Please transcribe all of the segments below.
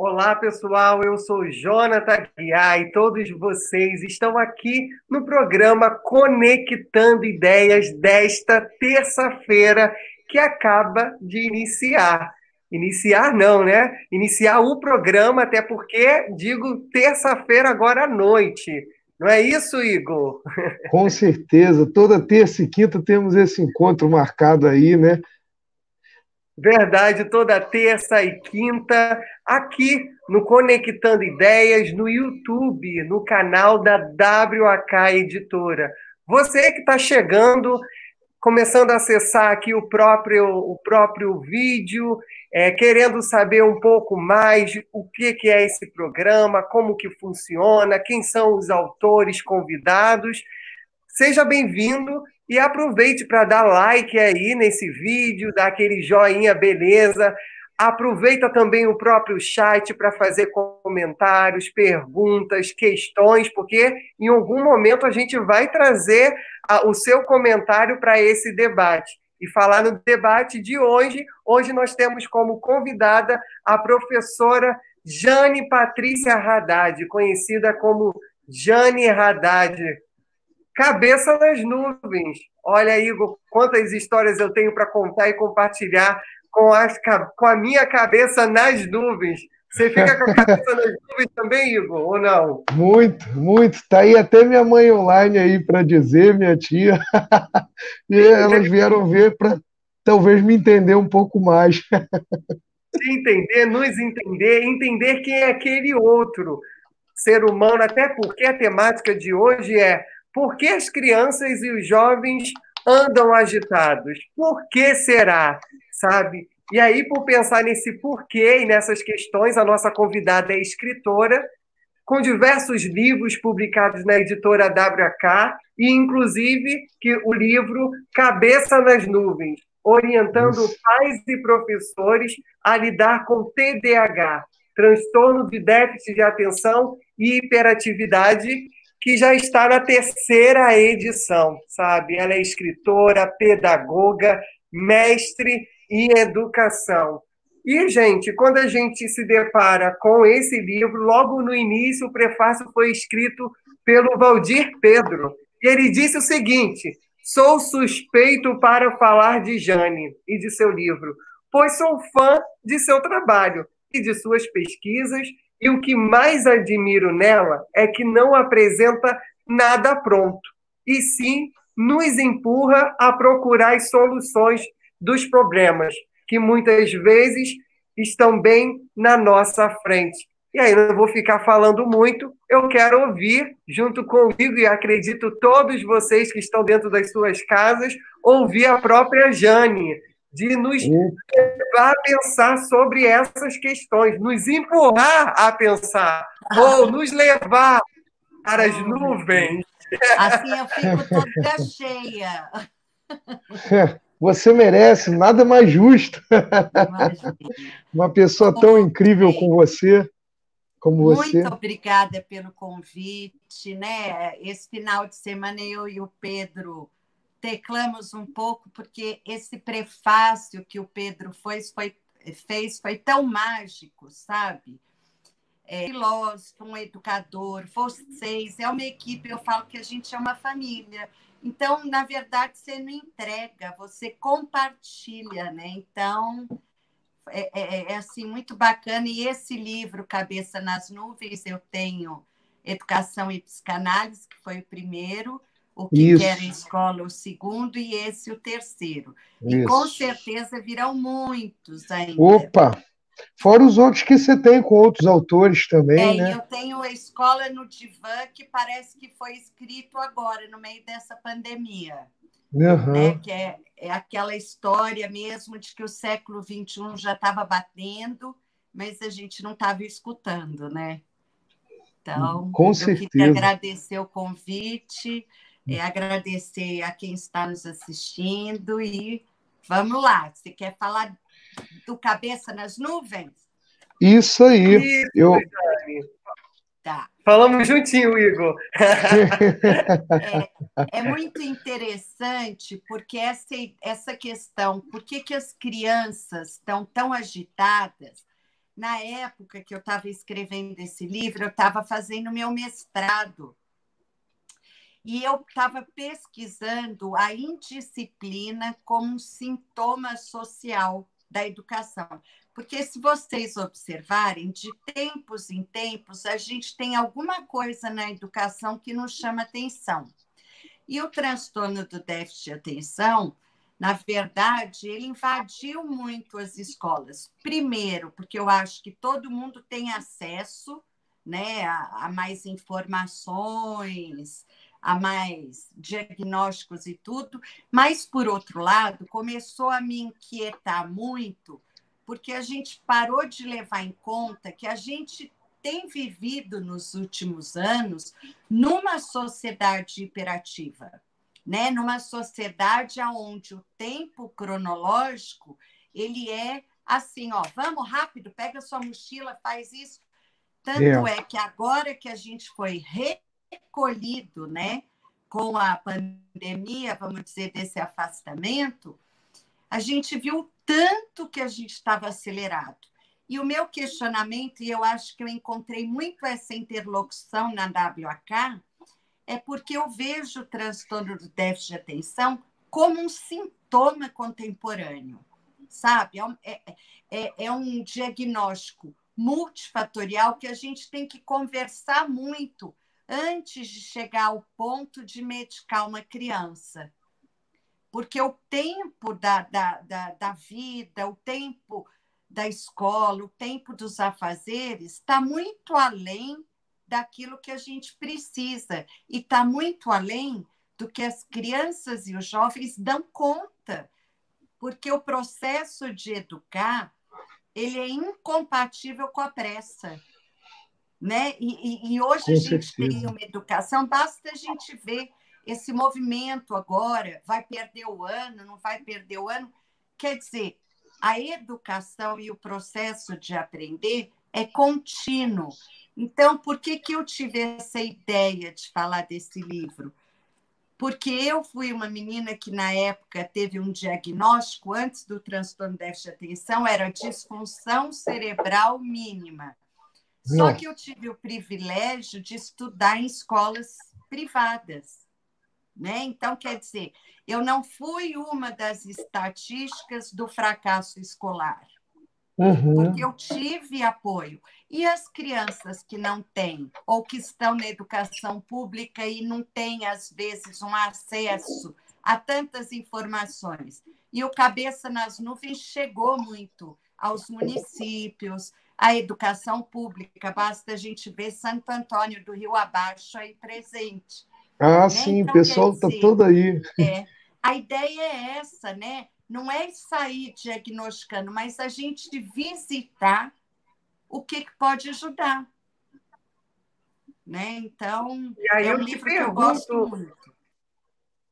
Olá, pessoal. Eu sou Jonathan Guiar e todos vocês estão aqui no programa Conectando Ideias desta terça-feira que acaba de iniciar. Iniciar não, né? Iniciar o programa, até porque digo terça-feira agora à noite. Não é isso, Igor? Com certeza. Toda terça e quinta temos esse encontro marcado aí, né? Verdade, toda terça e quinta, aqui no Conectando Ideias, no YouTube, no canal da WAK Editora. Você que está chegando, começando a acessar aqui o próprio, o próprio vídeo, é, querendo saber um pouco mais o que, que é esse programa, como que funciona, quem são os autores convidados. Seja bem-vindo e aproveite para dar like aí nesse vídeo, dar aquele joinha, beleza. Aproveita também o próprio chat para fazer comentários, perguntas, questões, porque em algum momento a gente vai trazer o seu comentário para esse debate. E falar no debate de hoje, hoje nós temos como convidada a professora Jane Patrícia Haddad, conhecida como Jane Haddad. Cabeça nas nuvens. Olha, Igor, quantas histórias eu tenho para contar e compartilhar com, as, com a minha cabeça nas nuvens. Você fica com a cabeça nas nuvens também, Igor, ou não? Muito, muito. Está aí até minha mãe online aí para dizer, minha tia. e elas vieram ver para talvez me entender um pouco mais. Entender, nos entender, entender quem é aquele outro ser humano, até porque a temática de hoje é por que as crianças e os jovens andam agitados? Por que será? Sabe? E aí, por pensar nesse porquê e nessas questões, a nossa convidada é escritora, com diversos livros publicados na editora WK, e inclusive que o livro Cabeça nas Nuvens, orientando Isso. pais e professores a lidar com TDAH, transtorno de déficit de atenção e hiperatividade, que já está na terceira edição, sabe? Ela é escritora, pedagoga, mestre em educação. E, gente, quando a gente se depara com esse livro, logo no início, o prefácio foi escrito pelo Valdir Pedro. E ele disse o seguinte: Sou suspeito para falar de Jane e de seu livro, pois sou fã de seu trabalho e de suas pesquisas e o que mais admiro nela é que não apresenta nada pronto, e sim nos empurra a procurar as soluções dos problemas, que muitas vezes estão bem na nossa frente. E aí, não vou ficar falando muito, eu quero ouvir, junto comigo, e acredito todos vocês que estão dentro das suas casas, ouvir a própria Jane de nos levar a pensar sobre essas questões, nos empurrar a pensar, ou nos levar para as nuvens. Assim eu fico toda cheia. Você merece, nada mais justo. Uma pessoa tão incrível com você, como Muito você. Muito obrigada pelo convite, né? Esse final de semana eu e o Pedro teclamos um pouco, porque esse prefácio que o Pedro fez foi, fez foi tão mágico, sabe? É, filósofo, um educador, vocês, é uma equipe, eu falo que a gente é uma família. Então, na verdade, você não entrega, você compartilha, né? Então, é, é, é assim, muito bacana. E esse livro, Cabeça nas Nuvens, eu tenho Educação e Psicanálise, que foi o primeiro, o que Isso. quer escola o segundo e esse o terceiro. Isso. E com certeza virão muitos ainda. Opa! Fora os outros que você tem com outros autores também, é, né? Eu tenho a Escola no Divã, que parece que foi escrito agora, no meio dessa pandemia. Uhum. Né? Que é, é aquela história mesmo de que o século XXI já estava batendo, mas a gente não estava escutando, né? Então, com eu certeza. queria agradecer o convite é, agradecer a quem está nos assistindo e vamos lá. Você quer falar do Cabeça nas Nuvens? Isso aí. Isso, eu... Tá. Falamos juntinho, Igor. é, é, muito interessante porque essa, essa questão, por que, que as crianças estão tão agitadas? na época que eu estava escrevendo esse livro, eu estava fazendo meu mestrado. E eu estava pesquisando a indisciplina como um sintoma social da educação. Porque, se vocês observarem, de tempos em tempos, a gente tem alguma coisa na educação que nos chama atenção. E o transtorno do déficit de atenção na verdade, ele invadiu muito as escolas. Primeiro, porque eu acho que todo mundo tem acesso né, a, a mais informações, a mais diagnósticos e tudo, mas, por outro lado, começou a me inquietar muito, porque a gente parou de levar em conta que a gente tem vivido nos últimos anos numa sociedade hiperativa né? Numa sociedade onde o tempo cronológico ele é assim, ó, vamos rápido, pega sua mochila, faz isso. Tanto é. é que agora que a gente foi recolhido, né, com a pandemia, vamos dizer, desse afastamento, a gente viu tanto que a gente estava acelerado. E o meu questionamento, e eu acho que eu encontrei muito essa interlocução na WAK, é porque eu vejo o transtorno do déficit de atenção como um sintoma contemporâneo, sabe? É, é, é, é um diagnóstico multifatorial que a gente tem que conversar muito antes de chegar ao ponto de medicar uma criança. Porque o tempo da, da, da, da vida, o tempo da escola, o tempo dos afazeres está muito além daquilo que a gente precisa e está muito além do que as crianças e os jovens dão conta, porque o processo de educar ele é incompatível com a pressa. Né? E, e, hoje com a gente certeza. tem uma educação, basta a gente ver esse movimento agora, vai perder o ano, não vai perder o ano. Quer dizer, a educação e o processo de aprender é contínuo. Então, por que, que eu tive essa ideia de falar desse livro? Porque eu fui uma menina que, na época, teve um diagnóstico antes do transtorno de déficit de atenção, era disfunção cerebral mínima. Só que eu tive o privilégio de estudar em escolas privadas. Né? Então, quer dizer, eu não fui uma das estatísticas do fracasso escolar. Uhum. Porque eu tive apoio. E as crianças que não têm, ou que estão na educação pública e não têm, às vezes, um acesso a tantas informações. E o Cabeça nas Nuvens chegou muito aos municípios, à educação pública. Basta a gente ver Santo Antônio do Rio Abaixo aí presente. Ah, né? sim, então, o pessoal está todo aí. É, a ideia é essa, né? não é sair diagnosticando, mas a gente visitar o que, que pode ajudar. Né? Então, é um livro pergunto, que eu gosto muito.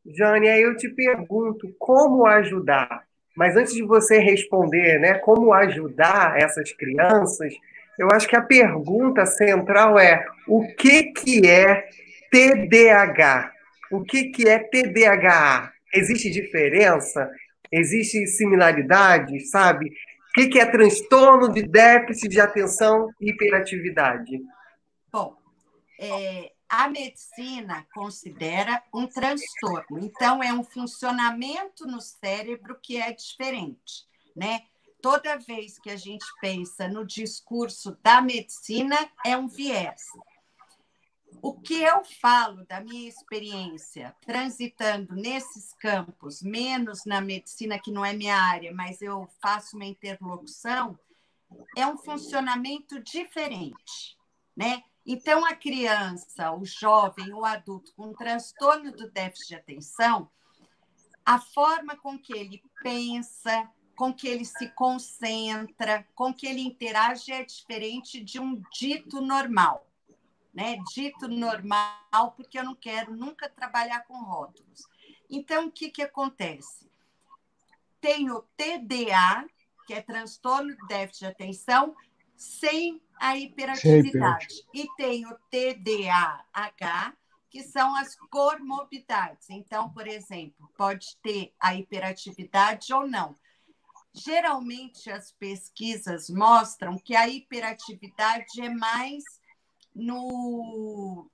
Jane, aí eu te pergunto como ajudar. Mas antes de você responder, né, como ajudar essas crianças, eu acho que a pergunta central é o que, que é TDAH? O que, que é TDAH? Existe diferença? Existem similaridades, sabe? O que é transtorno de déficit de atenção e hiperatividade? Bom, é, a medicina considera um transtorno, então é um funcionamento no cérebro que é diferente, né? Toda vez que a gente pensa no discurso da medicina, é um viés. O que eu falo da minha experiência transitando nesses campos, menos na medicina, que não é minha área, mas eu faço uma interlocução, é um funcionamento diferente, né? Então, a criança, o jovem, o adulto com transtorno do déficit de atenção, a forma com que ele pensa, com que ele se concentra, com que ele interage é diferente de um dito normal né, dito normal, porque eu não quero nunca trabalhar com rótulos. Então, o que, que acontece? Tem o TDA, que é transtorno de déficit de atenção, sem a hiperatividade. E tem o TDAH, que são as comorbidades. Então, por exemplo, pode ter a hiperatividade ou não. Geralmente, as pesquisas mostram que a hiperatividade é mais no,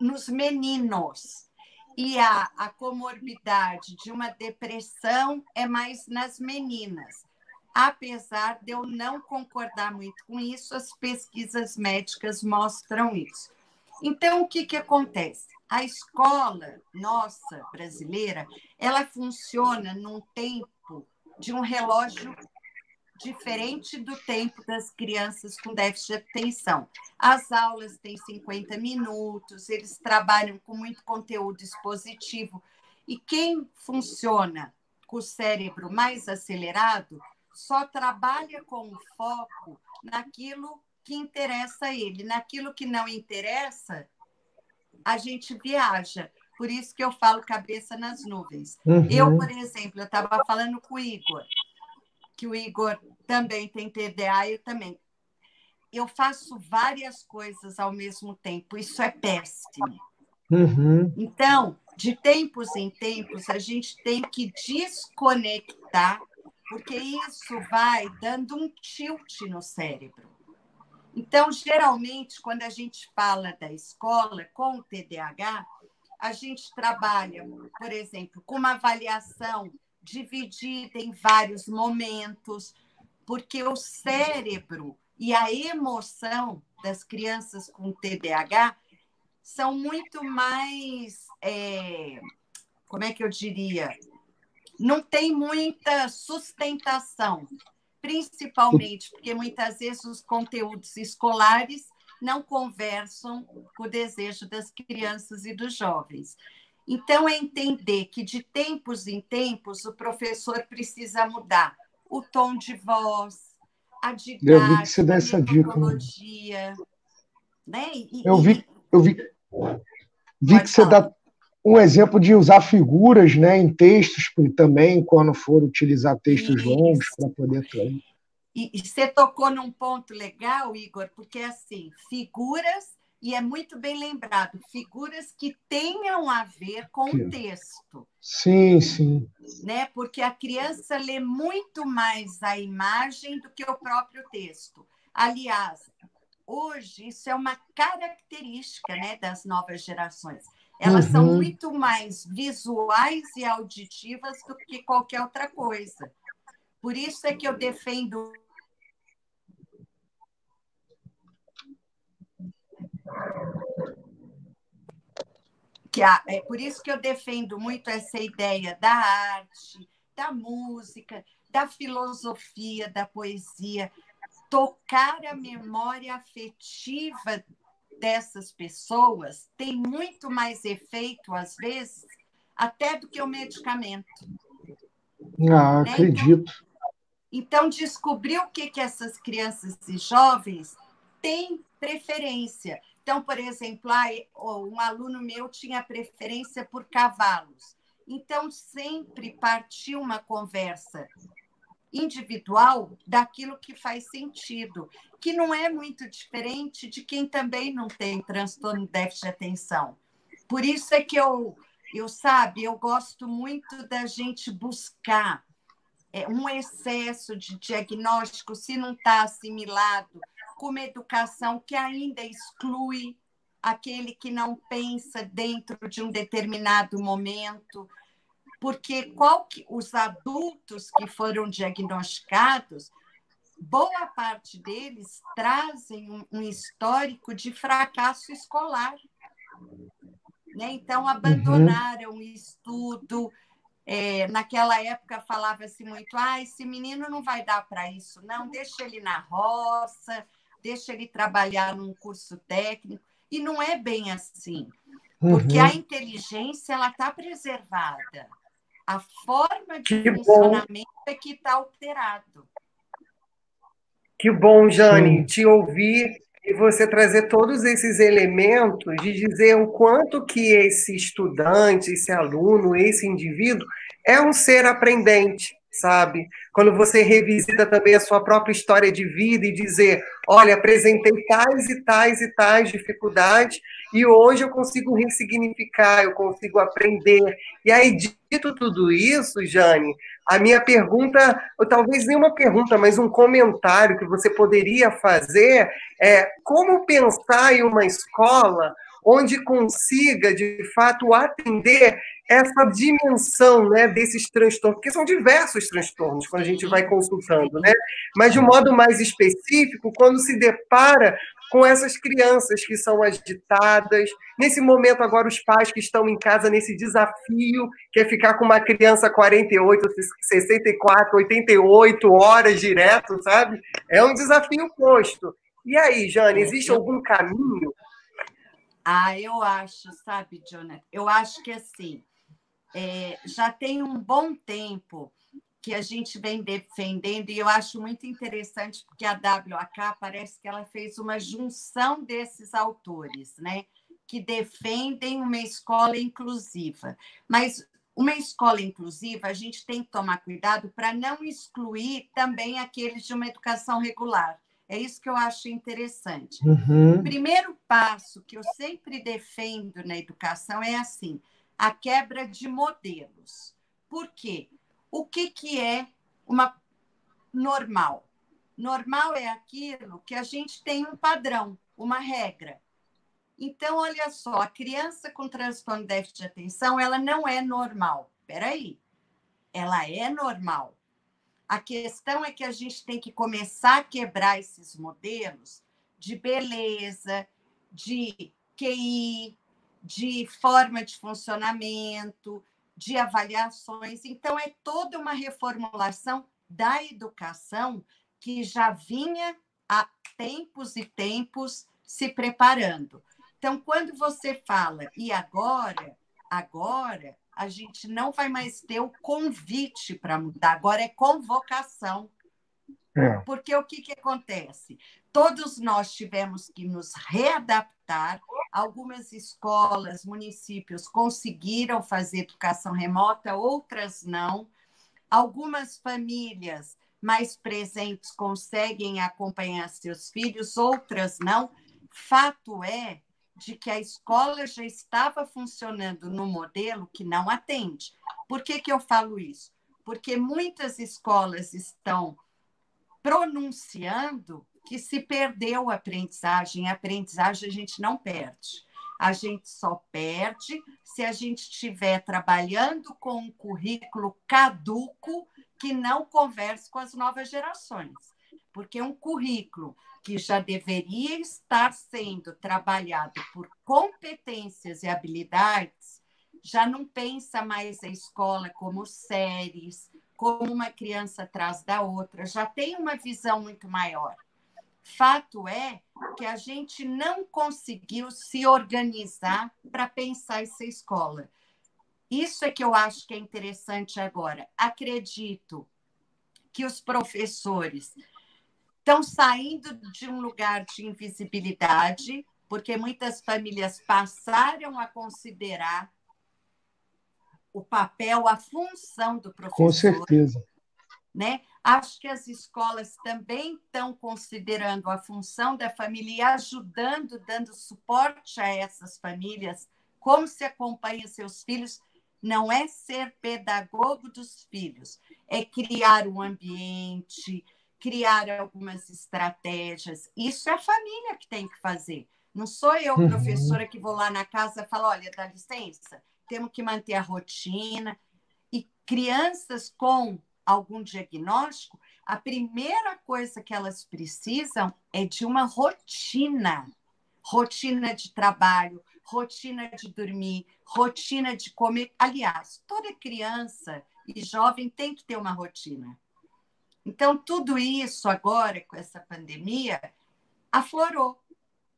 nos meninos e a, a comorbidade de uma depressão é mais nas meninas. Apesar de eu não concordar muito com isso, as pesquisas médicas mostram isso. Então, o que, que acontece? A escola nossa brasileira, ela funciona num tempo de um relógio diferente do tempo das crianças com déficit de atenção. As aulas têm 50 minutos, eles trabalham com muito conteúdo expositivo. E quem funciona com o cérebro mais acelerado só trabalha com foco naquilo que interessa a ele. Naquilo que não interessa, a gente viaja. Por isso que eu falo cabeça nas nuvens. Uhum. Eu, por exemplo, eu estava falando com o Igor que o Igor também tem TDA, eu também. Eu faço várias coisas ao mesmo tempo, isso é péssimo. Uhum. Então, de tempos em tempos, a gente tem que desconectar, porque isso vai dando um tilt no cérebro. Então, geralmente, quando a gente fala da escola com o TDAH, a gente trabalha, por exemplo, com uma avaliação dividida em vários momentos, porque o cérebro e a emoção das crianças com TDAH são muito mais. É, como é que eu diria? Não tem muita sustentação, principalmente porque muitas vezes os conteúdos escolares não conversam com o desejo das crianças e dos jovens. Então, é entender que de tempos em tempos o professor precisa mudar o tom de voz, a didática, dá essa dica. Né? E, eu vi, eu vi, vi que você dá um exemplo de usar figuras né, em textos também, quando for utilizar textos Isso. longos para poder trazer. E, você tocou num ponto legal, Igor, porque assim, figuras e é muito bem lembrado, figuras que tenham a ver com o texto. Sim, sim. Né? Porque a criança lê muito mais a imagem do que o próprio texto. Aliás, hoje isso é uma característica né, das novas gerações. Elas uhum. são muito mais visuais e auditivas do que qualquer outra coisa. Por isso é que eu defendo que é por isso que eu defendo muito essa ideia da arte, da música, da filosofia, da poesia, tocar a memória afetiva dessas pessoas tem muito mais efeito às vezes até do que o medicamento. Ah, né? acredito. Então, então descobrir o que que essas crianças e jovens têm preferência. Então, por exemplo, um aluno meu tinha preferência por cavalos. Então, sempre partiu uma conversa individual daquilo que faz sentido, que não é muito diferente de quem também não tem transtorno de déficit de atenção. Por isso é que eu, eu sabe, eu gosto muito da gente buscar é, um excesso de diagnóstico se não está assimilado com uma educação que ainda exclui aquele que não pensa dentro de um determinado momento, porque qual que, os adultos que foram diagnosticados, boa parte deles trazem um, um histórico de fracasso escolar. Né? Então, abandonaram o uhum. estudo. É, naquela época falava-se muito: ah, esse menino não vai dar para isso, não, deixa ele na roça, deixa ele trabalhar num curso técnico. E não é bem assim, porque uhum. a inteligência ela está preservada. A forma de que funcionamento bom. é que está alterado. Que bom, Jane, Sim. te ouvir e você trazer todos esses elementos de dizer o quanto que esse estudante, esse aluno, esse indivíduo é um ser aprendente sabe? Quando você revisita também a sua própria história de vida e dizer, olha, apresentei tais e tais e tais dificuldades e hoje eu consigo ressignificar, eu consigo aprender. E aí, dito tudo isso, Jane, a minha pergunta, ou talvez nem uma pergunta, mas um comentário que você poderia fazer é como pensar em uma escola onde consiga, de fato, atender essa dimensão né, desses transtornos, porque são diversos transtornos quando a gente vai consultando, né? mas de um modo mais específico, quando se depara com essas crianças que são agitadas. Nesse momento, agora, os pais que estão em casa nesse desafio, que é ficar com uma criança 48, 64, 88 horas direto, sabe? É um desafio posto. E aí, Jane, existe algum caminho? Ah, eu acho, sabe, Jonathan? Eu acho que assim, é, já tem um bom tempo que a gente vem defendendo, e eu acho muito interessante, porque a WAK parece que ela fez uma junção desses autores, né? Que defendem uma escola inclusiva. Mas uma escola inclusiva, a gente tem que tomar cuidado para não excluir também aqueles de uma educação regular. É isso que eu acho interessante. Uhum. O primeiro passo que eu sempre defendo na educação é assim: a quebra de modelos. Por quê? O que, que é uma normal? Normal é aquilo que a gente tem um padrão, uma regra. Então, olha só, a criança com transtorno de déficit de atenção, ela não é normal. Espera aí. Ela é normal. A questão é que a gente tem que começar a quebrar esses modelos de beleza, de QI, de forma de funcionamento, de avaliações. Então, é toda uma reformulação da educação que já vinha há tempos e tempos se preparando. Então, quando você fala, e agora, agora, a gente não vai mais ter o convite para mudar, agora é convocação. É. Porque o que, que acontece? Todos nós tivemos que nos readaptar Algumas escolas, municípios conseguiram fazer educação remota, outras não. Algumas famílias mais presentes conseguem acompanhar seus filhos, outras não. Fato é de que a escola já estava funcionando no modelo que não atende. Por que, que eu falo isso? Porque muitas escolas estão pronunciando que se perdeu a aprendizagem. A aprendizagem a gente não perde. A gente só perde se a gente estiver trabalhando com um currículo caduco que não converse com as novas gerações. Porque um currículo que já deveria estar sendo trabalhado por competências e habilidades já não pensa mais a escola como séries, como uma criança atrás da outra, já tem uma visão muito maior. Fato é que a gente não conseguiu se organizar para pensar essa escola. Isso é que eu acho que é interessante agora. Acredito que os professores estão saindo de um lugar de invisibilidade, porque muitas famílias passaram a considerar o papel, a função do professor. Com certeza. Né? Acho que as escolas também estão considerando a função da família e ajudando, dando suporte a essas famílias, como se acompanha seus filhos. Não é ser pedagogo dos filhos, é criar um ambiente, criar algumas estratégias. Isso é a família que tem que fazer. Não sou eu, uhum. professora, que vou lá na casa e falo: olha, dá licença, temos que manter a rotina. E crianças com algum diagnóstico, a primeira coisa que elas precisam é de uma rotina. Rotina de trabalho, rotina de dormir, rotina de comer. Aliás, toda criança e jovem tem que ter uma rotina. Então, tudo isso agora, com essa pandemia, aflorou.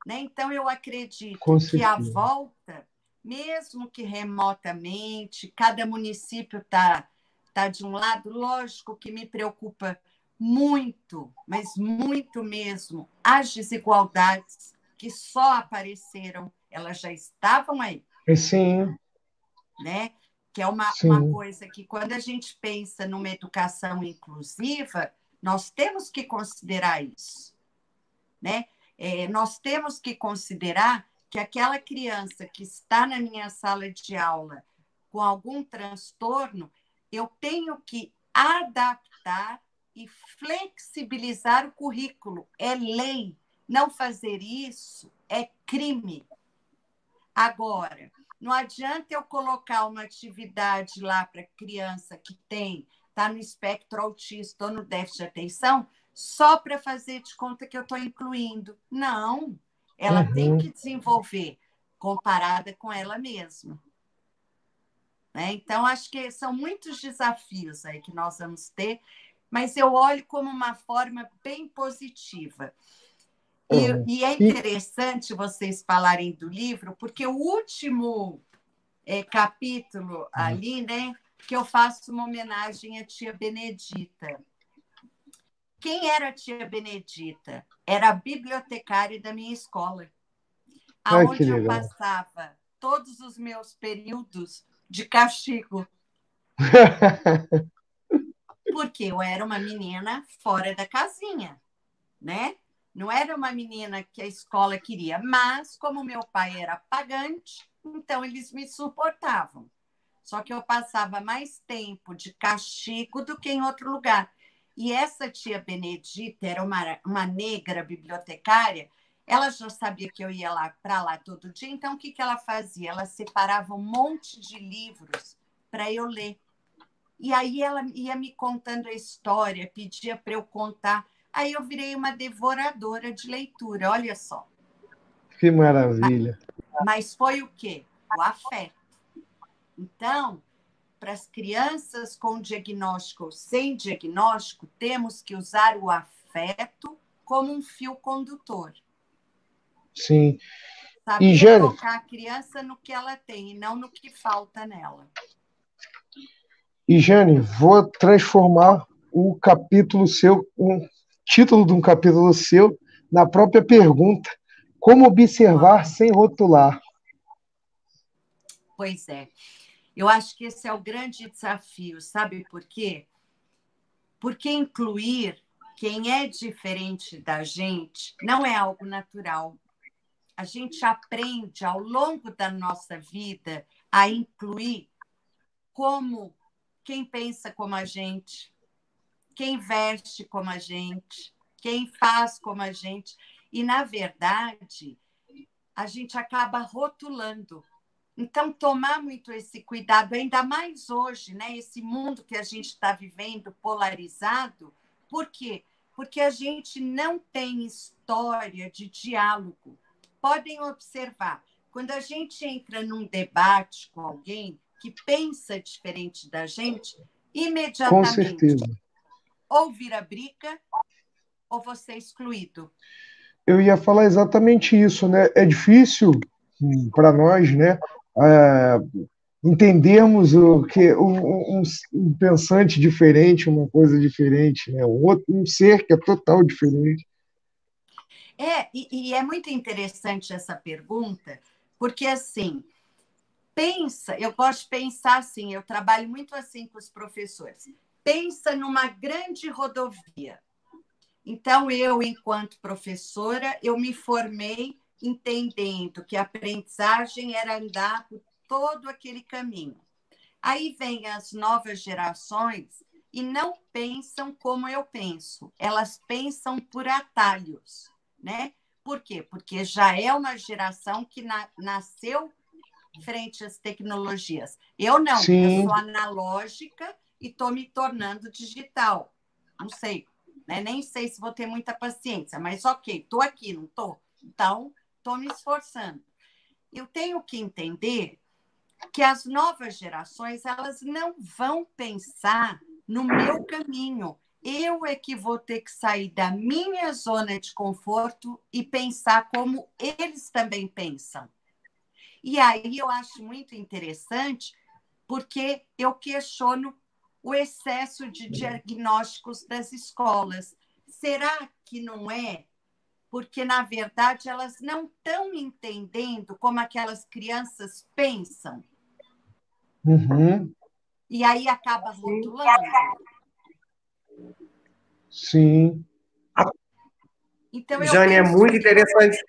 Né? Então, eu acredito que a volta, mesmo que remotamente, cada município está está de um lado, lógico que me preocupa muito, mas muito mesmo, as desigualdades que só apareceram, elas já estavam aí. Sim. Né? Que é uma, uma coisa que, quando a gente pensa numa educação inclusiva, nós temos que considerar isso. Né? É, nós temos que considerar que aquela criança que está na minha sala de aula com algum transtorno, eu tenho que adaptar e flexibilizar o currículo. É lei. Não fazer isso é crime. Agora, não adianta eu colocar uma atividade lá para criança que tem, está no espectro autista ou no déficit de atenção, só para fazer de conta que eu estou incluindo. Não, ela uhum. tem que desenvolver comparada com ela mesma. Né? Então, acho que são muitos desafios aí que nós vamos ter, mas eu olho como uma forma bem positiva. E, e, é interessante vocês falarem do livro, porque o último é, capítulo uhum. ali, né, que eu faço uma homenagem à tia Benedita. Quem era a tia Benedita? Era a bibliotecária da minha escola, aonde eu passava todos os meus períodos de castigo. Porque eu era uma menina fora da casinha, né? Não era uma menina que a escola queria, mas como meu pai era pagante, então eles me suportavam. Só que eu passava mais tempo de castigo do que em outro lugar. E essa tia Benedita era uma, uma negra bibliotecária, ela já sabia que eu ia lá para lá todo dia, então o que, que ela fazia? Ela separava um monte de livros para eu ler. E aí ela ia me contando a história, pedia para eu contar. Aí eu virei uma devoradora de leitura, olha só. Que maravilha. Mas foi o quê? O afeto. Então, para as crianças com diagnóstico ou sem diagnóstico, temos que usar o afeto como um fio condutor. Sim. Saber e, Jane... colocar a criança no que ela tem e não no que falta nela. E, Jane, vou transformar o capítulo seu, um título de um capítulo seu, na própria pergunta: Como observar sem rotular? Pois é. Eu acho que esse é o grande desafio, sabe por quê? Porque incluir quem é diferente da gente não é algo natural. A gente aprende ao longo da nossa vida a incluir como quem pensa como a gente, quem veste como a gente, quem faz como a gente. E, na verdade, a gente acaba rotulando. Então, tomar muito esse cuidado, ainda mais hoje, né? Esse mundo que a gente está vivendo polarizado, por quê? Porque a gente não tem história de diálogo. Podem observar, quando a gente entra num debate com alguém que pensa diferente da gente, imediatamente com certeza ou vira briga ou você é excluído. Eu ia falar exatamente isso, né? É difícil hum, para nós, né? É, entendermos o que um, um, um, pensante diferente, uma coisa diferente, né? Um, outro, um ser que é total diferente. É, e, e é muito interessante essa pergunta, porque assim, pensa, eu gosto de pensar assim, eu trabalho muito assim com os professores pensa numa grande rodovia. Então, eu, enquanto professora, eu me formei entendendo que a aprendizagem era andar por todo aquele caminho. Aí vem as novas gerações e não pensam como eu penso, elas pensam por atalhos, né? Por quê? Porque já é uma geração que na, nasceu frente às tecnologias. Eu não, Sim. eu sou analógica e estou me tornando digital. Não sei, né? nem sei se vou ter muita paciência, mas ok, estou aqui, não estou? Então, estou me esforçando. Eu tenho que entender que as novas gerações elas não vão pensar no meu caminho. Eu é que vou ter que sair da minha zona de conforto e pensar como eles também pensam. E aí eu acho muito interessante, porque eu questiono o excesso de diagnósticos das escolas. Será que não é? Porque, na verdade, elas não estão entendendo como aquelas crianças pensam. Uhum. E aí acaba rotulando. Sim. Então, Jane, é muito interessante.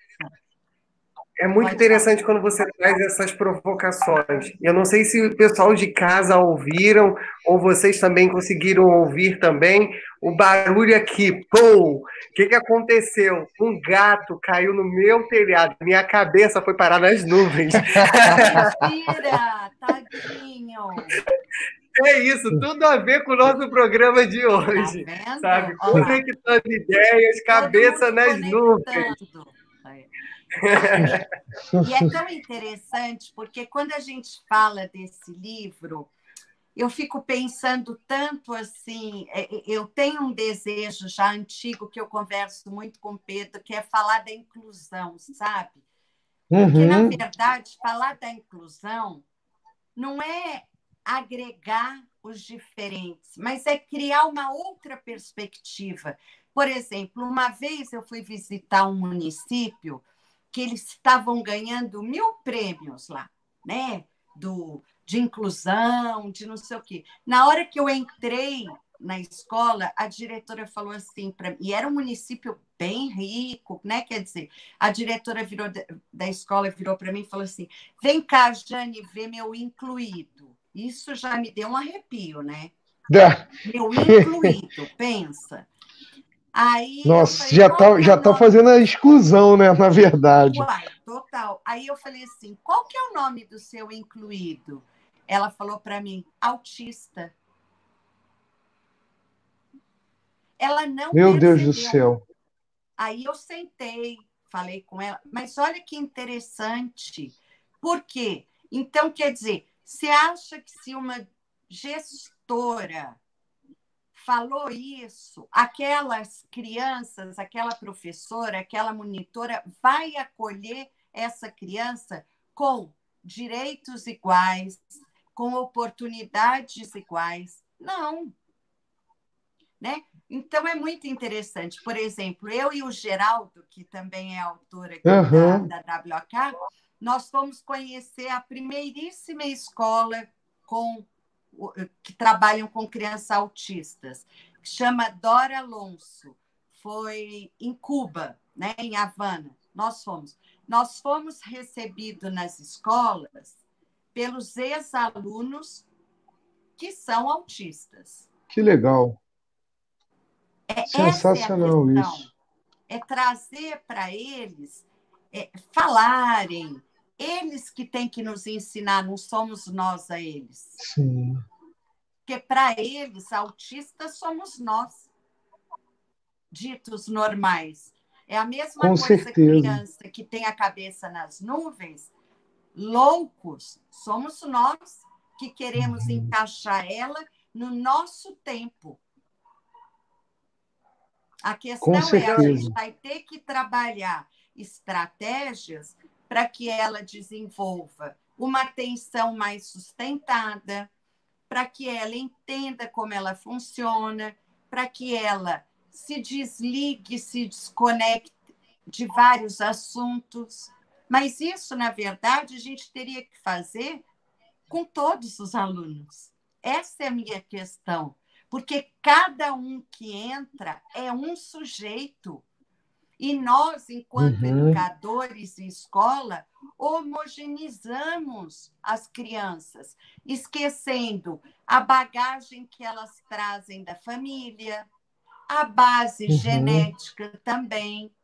É muito Pode interessante falar. quando você traz essas provocações. Eu não sei se o pessoal de casa ouviram ou vocês também conseguiram ouvir também o barulho aqui. Pum! O que, que aconteceu? Um gato caiu no meu telhado. Minha cabeça foi parar nas nuvens. Mentira! Tadinho! É isso, tudo a ver com o nosso programa de hoje. Tá sabe? Conectando ideias, cabeça nas nuvens. E é tão interessante, porque quando a gente fala desse livro, eu fico pensando tanto assim. É, é, eu tenho um desejo já antigo que eu converso muito com o Pedro, que é falar da inclusão, sabe? Porque, uhum. na verdade, falar da inclusão não é agregar os diferentes, mas é criar uma outra perspectiva. Por exemplo, uma vez eu fui visitar um município que eles estavam ganhando mil prêmios lá, né? Do, de inclusão, de não sei o quê. Na hora que eu entrei na escola, a diretora falou assim para mim, e era um município bem rico, né? Quer dizer, a diretora virou da escola virou para mim e falou assim: "Vem cá, Jane, vê meu incluído". Isso já me deu um arrepio, né? Meu incluído, pensa. Aí Nossa, falei, já tá, já tá fazendo a exclusão, né? Na verdade. Uai, total. Aí eu falei assim: qual que é o nome do seu incluído? Ela falou para mim: autista. Ela não. Meu percebeu. Deus do céu. Aí eu sentei, falei com ela, mas olha que interessante. Por quê? Então, quer dizer, você acha que se uma gestora falou isso, aquelas crianças, aquela professora, aquela monitora vai acolher essa criança com direitos iguais, com oportunidades iguais? Não. Né? Então é muito interessante. Por exemplo, eu e o Geraldo, que também é autor aqui uhum. da, da WK, nós fomos conhecer a primeiríssima escola com que trabalham com crianças autistas, que chama Dora Alonso. Foi em Cuba, né, em Havana. Nós fomos. Nós fomos recebidos nas escolas pelos ex-alunos que são autistas. Que legal. É, Sensacional é isso. É trazer para eles é, falarem, eles que têm que nos ensinar, não somos nós a eles. Sim. Porque para eles, autistas somos nós, ditos normais. É a mesma Com coisa certeza. criança que tem a cabeça nas nuvens, loucos, somos nós que queremos uhum. encaixar ela no nosso tempo. A questão é a gente vai ter que trabalhar estratégias para que ela desenvolva uma atenção mais sustentada, para que ela entenda como ela funciona, para que ela se desligue, se desconecte de vários assuntos. Mas isso, na verdade, a gente teria que fazer com todos os alunos. Essa é a minha questão, porque cada um que entra é um sujeito e nós, enquanto uhum. educadores e escola, homogeneizamos as crianças, esquecendo a bagagem que elas trazem da família, a base uhum. genética também,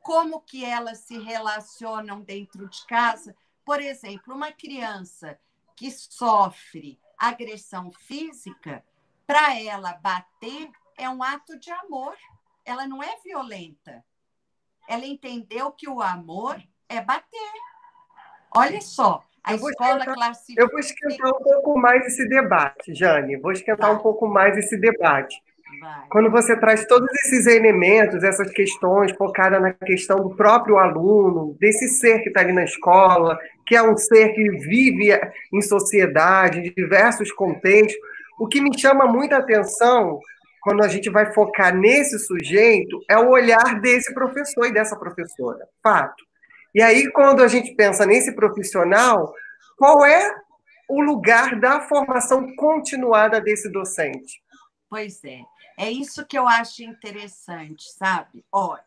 como que elas se relacionam dentro de casa. Por exemplo, uma criança que sofre agressão física, para ela bater é um ato de amor. Ela não é violenta ela entendeu que o amor é bater. Olha só, a eu escola classifica. Eu vou esquentar um pouco mais esse debate, Jane. Vou esquentar Vai. um pouco mais esse debate. Vai. Quando você traz todos esses elementos, essas questões focadas na questão do próprio aluno, desse ser que está ali na escola, que é um ser que vive em sociedade, em diversos contextos, o que me chama muita atenção quando a gente vai focar nesse sujeito, é o olhar desse professor e dessa professora. Fato. E aí, quando a gente pensa nesse profissional, qual é o lugar da formação continuada desse docente. Pois é, é isso que eu acho interessante, sabe? Olha,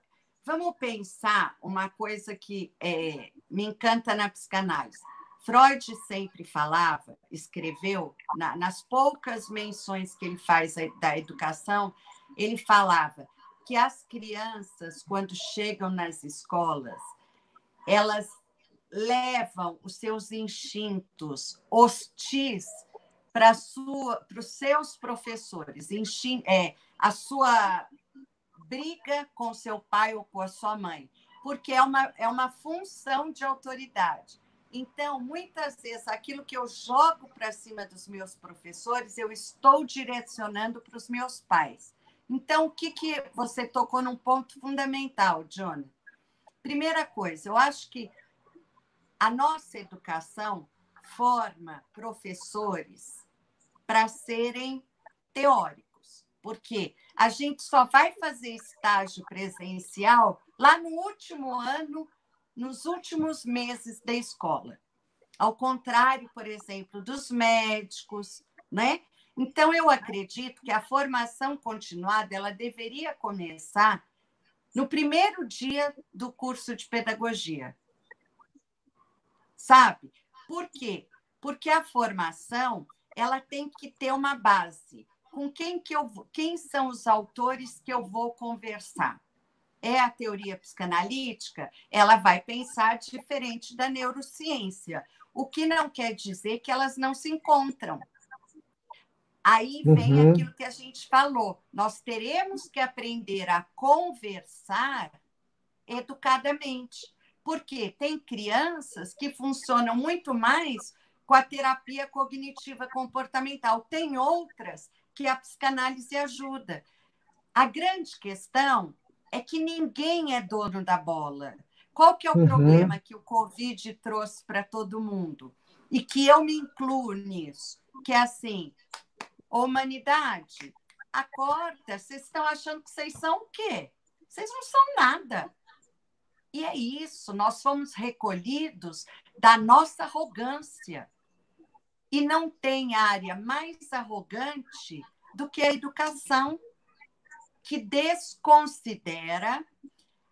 vamos pensar uma coisa que é, me encanta na psicanálise. Freud sempre falava, escreveu, na, nas poucas menções que ele faz da educação, ele falava que as crianças, quando chegam nas escolas, elas levam os seus instintos hostis para os seus professores, é, a sua briga com seu pai ou com a sua mãe, porque é uma, é uma função de autoridade. Então, muitas vezes, aquilo que eu jogo para cima dos meus professores, eu estou direcionando para os meus pais. Então, o que, que você tocou num ponto fundamental, John? Primeira coisa, eu acho que a nossa educação forma professores para serem teóricos, porque a gente só vai fazer estágio presencial lá no último ano nos últimos meses da escola. Ao contrário, por exemplo, dos médicos, né? Então eu acredito que a formação continuada ela deveria começar no primeiro dia do curso de pedagogia. Sabe? Por quê? Porque a formação ela tem que ter uma base. Com quem que eu quem são os autores que eu vou conversar? É a teoria psicanalítica, ela vai pensar diferente da neurociência, o que não quer dizer que elas não se encontram. Aí vem uhum. aquilo que a gente falou. Nós teremos que aprender a conversar educadamente. Porque tem crianças que funcionam muito mais com a terapia cognitiva comportamental, tem outras que a psicanálise ajuda. A grande questão é que ninguém é dono da bola. Qual que é o uhum. problema que o Covid trouxe para todo mundo? E que eu me incluo nisso, que é assim, humanidade, acorda, vocês estão achando que vocês são o quê? Vocês não são nada. E é isso, nós fomos recolhidos da nossa arrogância. E não tem área mais arrogante do que a educação que desconsidera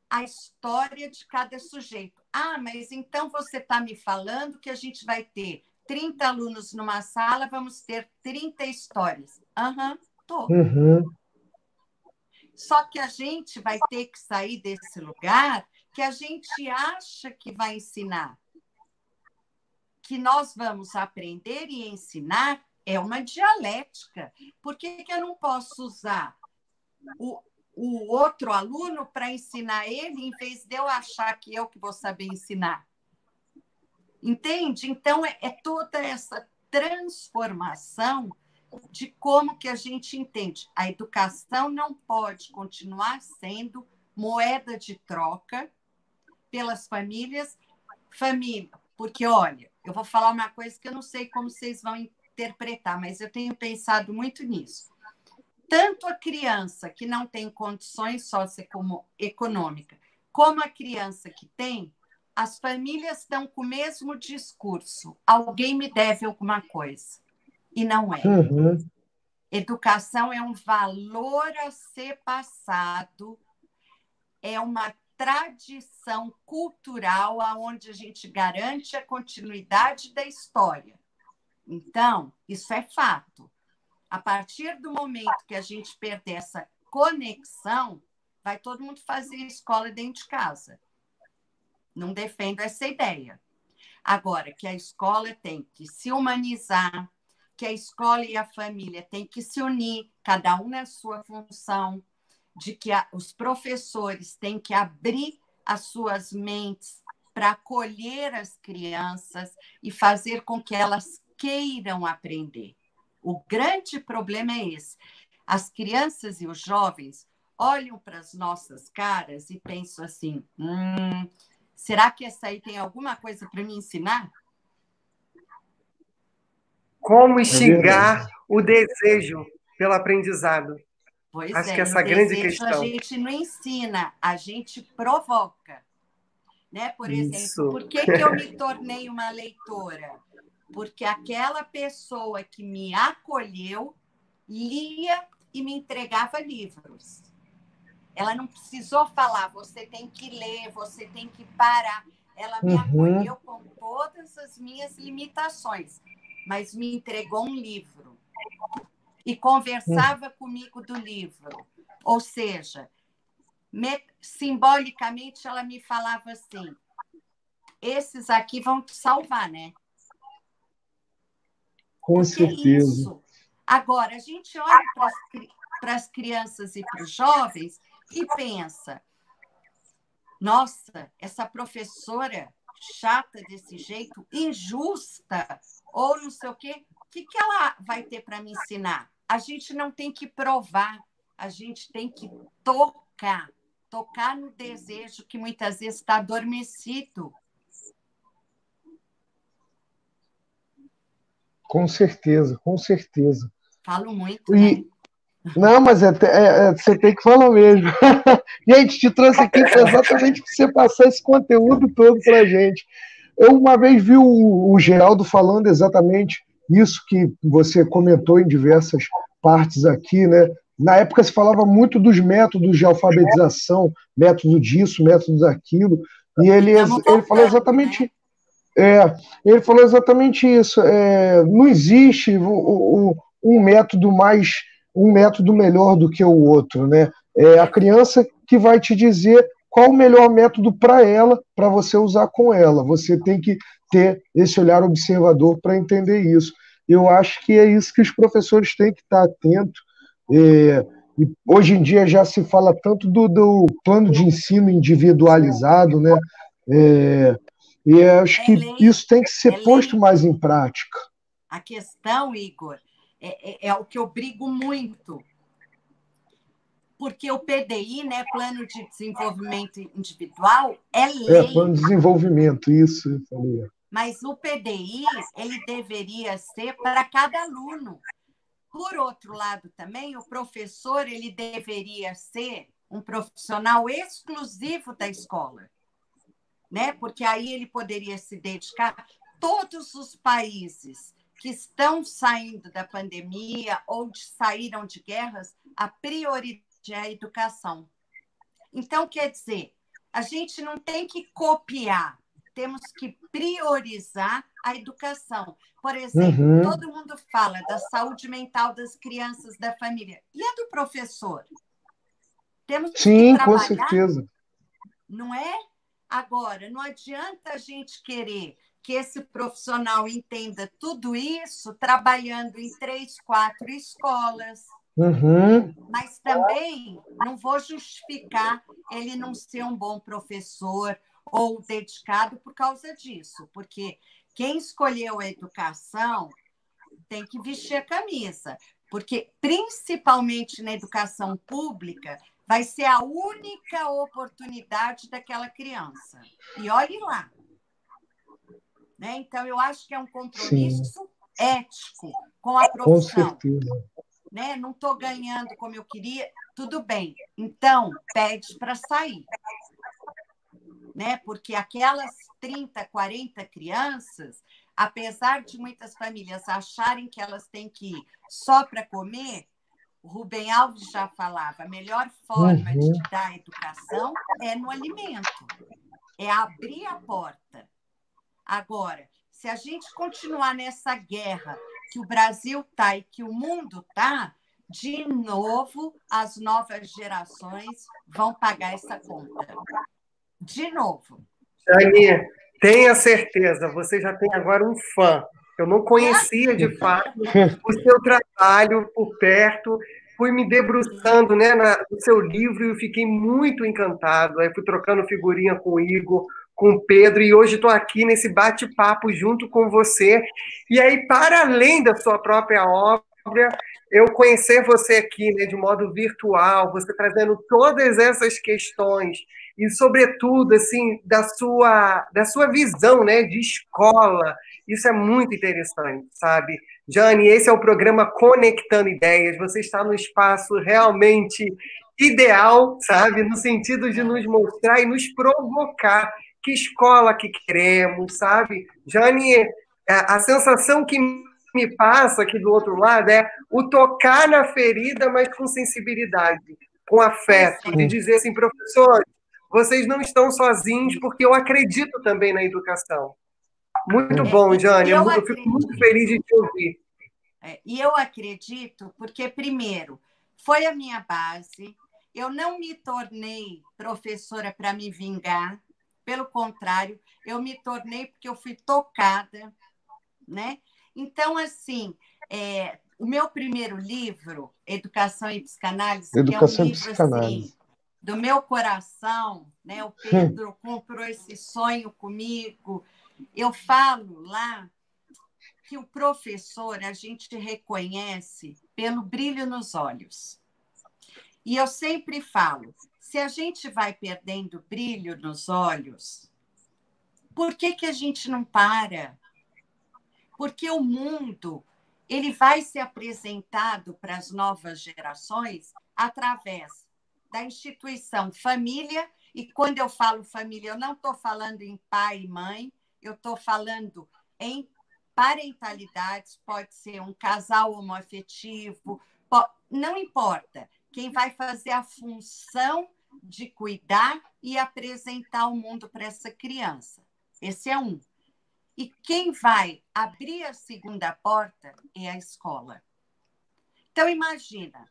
a história de cada sujeito. Ah, mas então você está me falando que a gente vai ter 30 alunos numa sala, vamos ter 30 histórias. Aham, uhum, tô. Uhum. Só que a gente vai ter que sair desse lugar que a gente acha que vai ensinar. Que nós vamos aprender e ensinar é uma dialética. Por que, que eu não posso usar o, o outro aluno para ensinar ele, em vez de eu achar que eu que vou saber ensinar. Entende? Então, é, é toda essa transformação de como que a gente entende. A educação não pode continuar sendo moeda de troca pelas famílias, família, porque olha, eu vou falar uma coisa que eu não sei como vocês vão interpretar, mas eu tenho pensado muito nisso tanto a criança que não tem condições socioeconômicas, como a criança que tem, as famílias estão com o mesmo discurso: alguém me deve alguma coisa. E não é. Uhum. Educação é um valor a ser passado, é uma tradição cultural aonde a gente garante a continuidade da história. Então, isso é fato. A partir do momento que a gente perder essa conexão, vai todo mundo fazer escola dentro de casa. Não defendo essa ideia. Agora, que a escola tem que se humanizar, que a escola e a família têm que se unir, cada um na sua função, de que a, os professores têm que abrir as suas mentes para acolher as crianças e fazer com que elas queiram aprender. O grande problema é esse. As crianças e os jovens olham para as nossas caras e pensam assim: hum, será que essa aí tem alguma coisa para me ensinar? Como instigar é o desejo pelo aprendizado? Pois Acho é, que essa grande questão. A gente não ensina, a gente provoca. Né? Por Isso. exemplo, por que, que eu me tornei uma leitora? Porque aquela pessoa que me acolheu lia e me entregava livros. Ela não precisou falar, você tem que ler, você tem que parar. Ela me uhum. acolheu com todas as minhas limitações, mas me entregou um livro e conversava uhum. comigo do livro. Ou seja, me, simbolicamente ela me falava assim: esses aqui vão te salvar, né? Com Porque certeza. Isso. Agora, a gente olha para as crianças e para os jovens e pensa: nossa, essa professora chata desse jeito, injusta, ou não sei o quê, o que, que ela vai ter para me ensinar? A gente não tem que provar, a gente tem que tocar tocar no desejo que muitas vezes está adormecido. Com certeza, com certeza. Falo muito, e... né? Não, mas é, é, é, você tem que falar mesmo. gente, te trouxe aqui exatamente para você passar esse conteúdo todo para a gente. Eu uma vez vi o, o Geraldo falando exatamente isso que você comentou em diversas partes aqui, né? Na época se falava muito dos métodos de alfabetização, método disso, método daquilo, e ele, ele falou exatamente. É, ele falou exatamente isso. É, não existe o, o, um método mais, um método melhor do que o outro, né? É a criança que vai te dizer qual o melhor método para ela, para você usar com ela. Você tem que ter esse olhar observador para entender isso. Eu acho que é isso que os professores têm que estar atentos é, e hoje em dia já se fala tanto do, do plano de ensino individualizado, né? É, e acho que é isso tem que ser é posto mais em prática. A questão, Igor, é, é, é, o que eu brigo muito. Porque o PDI, né, Plano de Desenvolvimento Individual, é lei. É, plano de desenvolvimento, isso. Eu falei. Mas o PDI, ele deveria ser para cada aluno. Por outro lado, também, o professor ele deveria ser um profissional exclusivo da escola, né? Porque aí ele poderia se dedicar todos os países que estão saindo da pandemia ou de, saíram de guerras, a prioridade é a educação. Então, quer dizer, a gente não tem que copiar, temos que priorizar a educação. Por exemplo, uhum. todo mundo fala da saúde mental das crianças, da família. E a do professor? Temos Sim, que com certeza. Não é? Agora, não adianta a gente querer que esse profissional entenda tudo isso trabalhando em três, quatro escolas. Uhum. Mas também não vou justificar ele não ser um bom professor ou dedicado por causa disso, porque quem escolheu a educação tem que vestir a camisa, porque principalmente na educação pública vai ser a única oportunidade daquela criança. E olhe lá. Né? Então, eu acho que é um compromisso Sim. ético com a profissão. Com certeza. Né? Não estou ganhando como eu queria, tudo bem. Então, pede para sair né? Porque aquelas 30, 40 crianças, apesar de muitas famílias acharem que elas têm que ir só para comer, o Rubem Alves já falava, a melhor forma uhum. de dar educação é no alimento, é abrir a porta. Agora, se a gente continuar nessa guerra que o Brasil está e que o mundo está, de novo as novas gerações vão pagar essa conta de novo. Dani, tenha certeza, você já tem agora um fã. Eu não conhecia, de fato, o seu trabalho por perto. Fui me debruçando né, no seu livro e fiquei muito encantado. Aí fui trocando figurinha com o Igor, com o Pedro, e hoje estou aqui nesse bate-papo junto com você. E aí, para além da sua própria obra, eu conhecer você aqui né, de modo virtual, você trazendo todas essas questões e sobretudo assim da sua da sua visão, né, de escola. Isso é muito interessante, sabe? Jane, esse é o programa Conectando Ideias. Você está no espaço realmente ideal, sabe, no sentido de nos mostrar e nos provocar que escola que queremos, sabe? Jane, a sensação que me passa aqui do outro lado é o tocar na ferida, mas com sensibilidade, com afeto, de dizer assim, professor, vocês não estão sozinhos, porque eu acredito também na educação. Muito bom, Jane. Eu, eu fico muito feliz de te ouvir. É, e eu acredito, porque, primeiro, foi a minha base. Eu não me tornei professora para me vingar, pelo contrário, eu me tornei porque eu fui tocada, né? Então, assim, é, o meu primeiro livro, Educação e Psicanálise, Educação que é um livro assim, do meu coração, né? O Pedro comprou esse sonho comigo. Eu falo lá que o professor a gente reconhece pelo brilho nos olhos. E eu sempre falo, se a gente vai perdendo brilho nos olhos, por que, que a gente não para? Porque o mundo ele vai ser apresentado para as novas gerações através da instituição família, e quando eu falo família, eu não estou falando em pai e mãe, eu estou falando em parentalidades, pode ser um casal homoafetivo, não importa. Quem vai fazer a função de cuidar e apresentar o mundo para essa criança. Esse é um. E quem vai abrir a segunda porta é a escola. Então, imagina,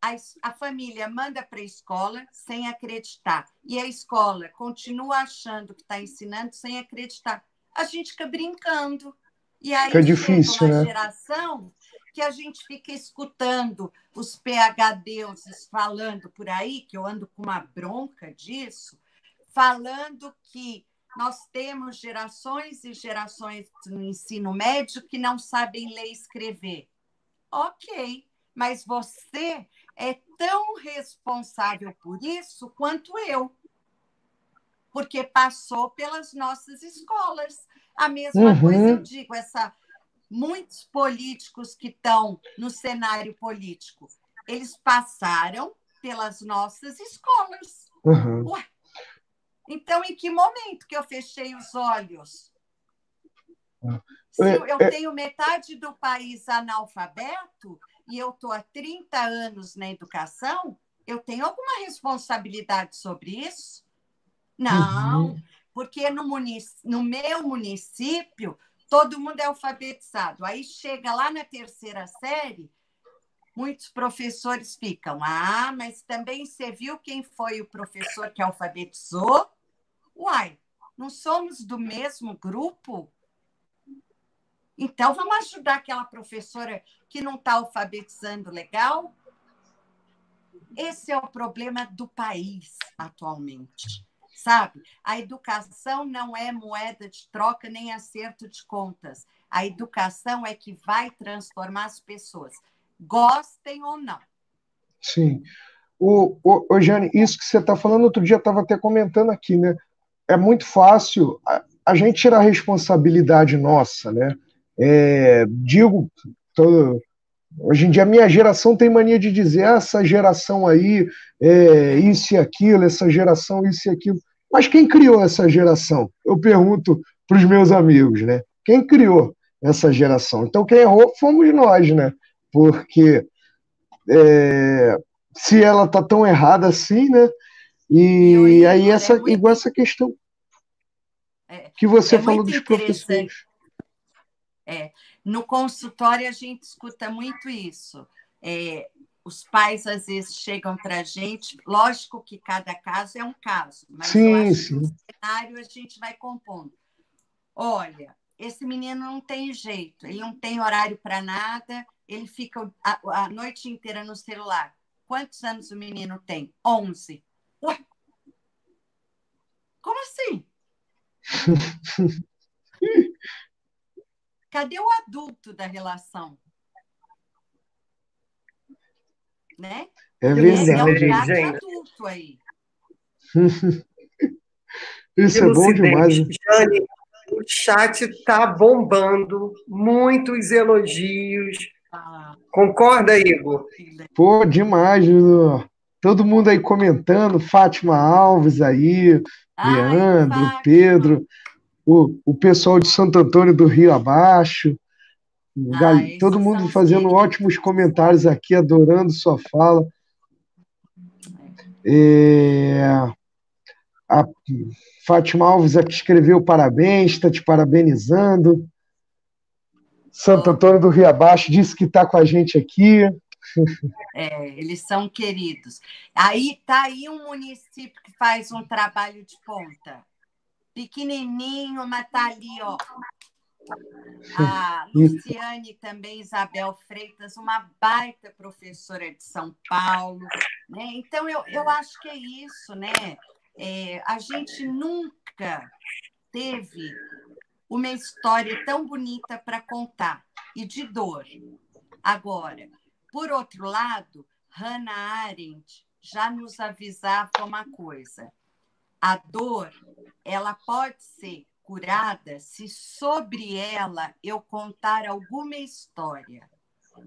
a, a família manda para a escola sem acreditar, e a escola continua achando que está ensinando sem acreditar. A gente fica brincando. E aí fica difícil, uma né? geração que a gente fica escutando os PHDs falando por aí, que eu ando com uma bronca disso, falando que nós temos gerações e gerações no ensino médio que não sabem ler e escrever. Ok, mas você é tão responsável por isso quanto eu, porque passou pelas nossas escolas. A mesma uhum. coisa eu digo, essa muitos políticos que estão no cenário político, eles passaram pelas nossas escolas. Uhum. Ué, então, em que momento que eu fechei os olhos? Se é, eu é. tenho metade do país analfabeto e eu estou há 30 anos na educação, eu tenho alguma responsabilidade sobre isso? Não, uhum. porque no, no meu município todo mundo é alfabetizado. Aí chega lá na terceira série, muitos professores ficam, ah, mas também você viu quem foi o professor que alfabetizou? Uai, não somos do mesmo grupo? Então, vamos ajudar aquela professora que não está alfabetizando legal? Esse é o problema do país atualmente, sabe? A educação não é moeda de troca nem acerto de contas. A educação é que vai transformar as pessoas, gostem ou não. Sim. O, o, o Jane, isso que você está falando, outro dia estava até comentando aqui, né? é muito fácil a, a gente tirar a responsabilidade nossa, né? É, digo, tô, hoje em dia a minha geração tem mania de dizer ah, essa geração aí, é, isso e aquilo, essa geração, isso e aquilo. Mas quem criou essa geração? Eu pergunto para os meus amigos, né? Quem criou essa geração? Então quem errou fomos nós, né? Porque é, se ela tá tão errada assim, né? E, e aí, essa, é muito... igual essa questão é, que você é falou dos professores. É, no consultório, a gente escuta muito isso. É, os pais, às vezes, chegam para a gente, lógico que cada caso é um caso, mas sim, sim. no cenário a gente vai compondo. Olha, esse menino não tem jeito, ele não tem horário para nada, ele fica a, a noite inteira no celular. Quantos anos o menino tem? 11. Ué? Como assim? Cadê o adulto da relação? Né? É verdade, é um gente. adulto aí. Isso é bom demais. Jane, o chat tá bombando, muitos elogios. Ah. Concorda, Igor? Pô, demais. Todo mundo aí comentando, Fátima Alves aí, Ai, Leandro, Fátima. Pedro. O, o pessoal de Santo Antônio do Rio Abaixo, ah, todo mundo fazendo ótimos comentários aqui, adorando sua fala. É, a Fátima Alves aqui escreveu parabéns, está te parabenizando. Santo Antônio do Rio Abaixo disse que está com a gente aqui. É, eles são queridos. Aí está aí um município que faz um trabalho de ponta. Pequenininho, mas está ali, ó. A Luciane também, Isabel Freitas, uma baita professora de São Paulo. Né? Então, eu, eu acho que é isso, né? É, a gente nunca teve uma história tão bonita para contar e de dor. Agora, por outro lado, Hannah Arendt já nos avisava uma coisa: a dor ela pode ser curada se sobre ela eu contar alguma história.